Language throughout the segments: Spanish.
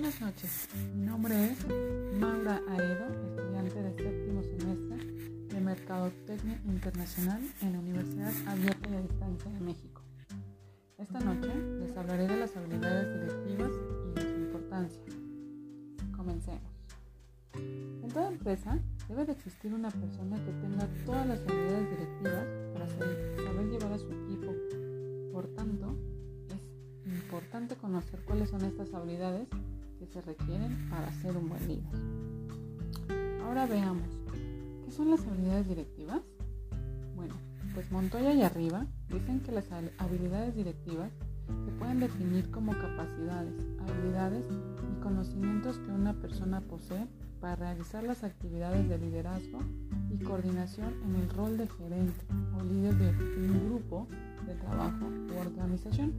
Buenas noches, mi nombre es Maura Aedo, estudiante de séptimo semestre de Mercadotecnia Internacional en la Universidad Abierta y a Distancia de México. Esta noche les hablaré de las habilidades directivas y de su importancia. Comencemos. En toda empresa debe de existir una persona que tenga todas las habilidades directivas para saber llevar a su equipo. Por tanto, es importante conocer cuáles son estas habilidades se requieren para ser un buen líder. Ahora veamos ¿Qué son las habilidades directivas? Bueno, pues Montoya y arriba dicen que las habilidades directivas se pueden definir como capacidades, habilidades y conocimientos que una persona posee para realizar las actividades de liderazgo y coordinación en el rol de gerente o líder de un grupo de trabajo u organización.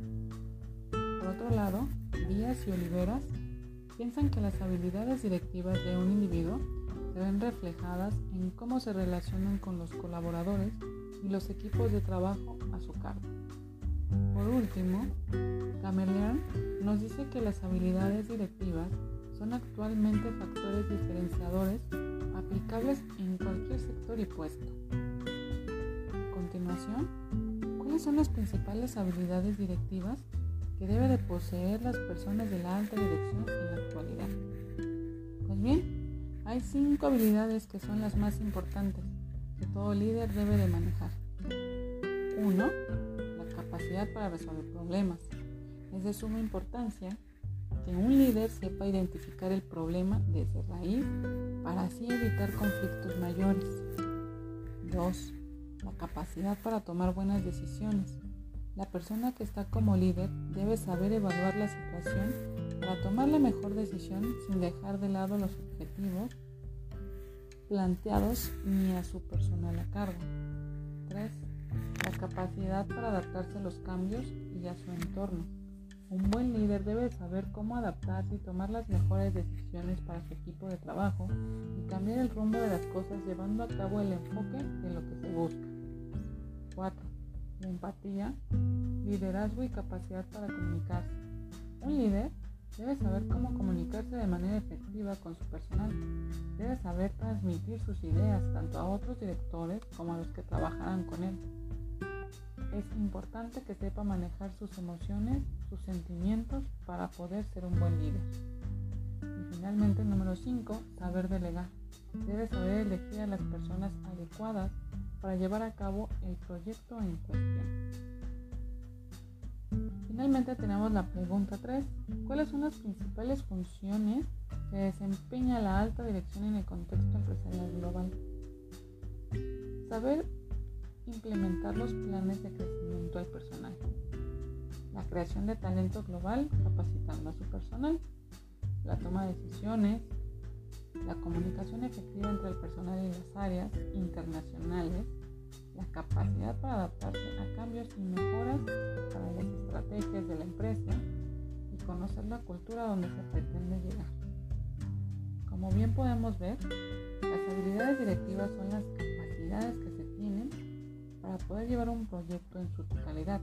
Por otro lado, Díaz y Oliveras piensan que las habilidades directivas de un individuo se ven reflejadas en cómo se relacionan con los colaboradores y los equipos de trabajo a su cargo. Por último, Cameleon nos dice que las habilidades directivas son actualmente factores diferenciadores aplicables en cualquier sector y puesto. A continuación, ¿cuáles son las principales habilidades directivas que debe de poseer las personas de la alta dirección en la actualidad? Pues bien, hay cinco habilidades que son las más importantes que todo líder debe de manejar. 1. La capacidad para resolver problemas. Es de suma importancia que un líder sepa identificar el problema desde raíz para así evitar conflictos mayores. 2. La capacidad para tomar buenas decisiones. La persona que está como líder debe saber evaluar la situación para tomar la mejor decisión sin dejar de lado los objetivos planteados ni a su personal a cargo. 3. La capacidad para adaptarse a los cambios y a su entorno. Un buen líder debe saber cómo adaptarse y tomar las mejores decisiones para su equipo de trabajo y cambiar el rumbo de las cosas llevando a cabo el enfoque de lo que se busca. 4. Empatía, liderazgo y capacidad para comunicarse. Un líder Debe saber cómo comunicarse de manera efectiva con su personal. Debe saber transmitir sus ideas tanto a otros directores como a los que trabajarán con él. Es importante que sepa manejar sus emociones, sus sentimientos para poder ser un buen líder. Y finalmente, número 5, saber delegar. Debe saber elegir a las personas adecuadas para llevar a cabo el proyecto en cuestión. Finalmente tenemos la pregunta 3. ¿Cuáles son las principales funciones que desempeña la alta dirección en el contexto empresarial global? Saber implementar los planes de crecimiento al personal. La creación de talento global capacitando a su personal. La toma de decisiones. La comunicación efectiva entre el personal y las áreas internacionales la capacidad para adaptarse a cambios y mejoras para las estrategias de la empresa y conocer la cultura donde se pretende llegar. Como bien podemos ver, las habilidades directivas son las capacidades que se tienen para poder llevar un proyecto en su totalidad,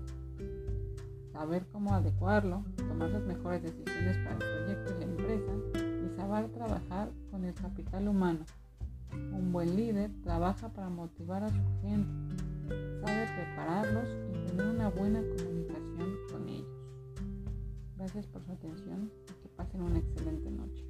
saber cómo adecuarlo, tomar las mejores decisiones para el proyecto y la empresa saber trabajar con el capital humano un buen líder trabaja para motivar a su gente, sabe prepararlos y tener una buena comunicación con ellos. Gracias por su atención y que pasen una excelente noche.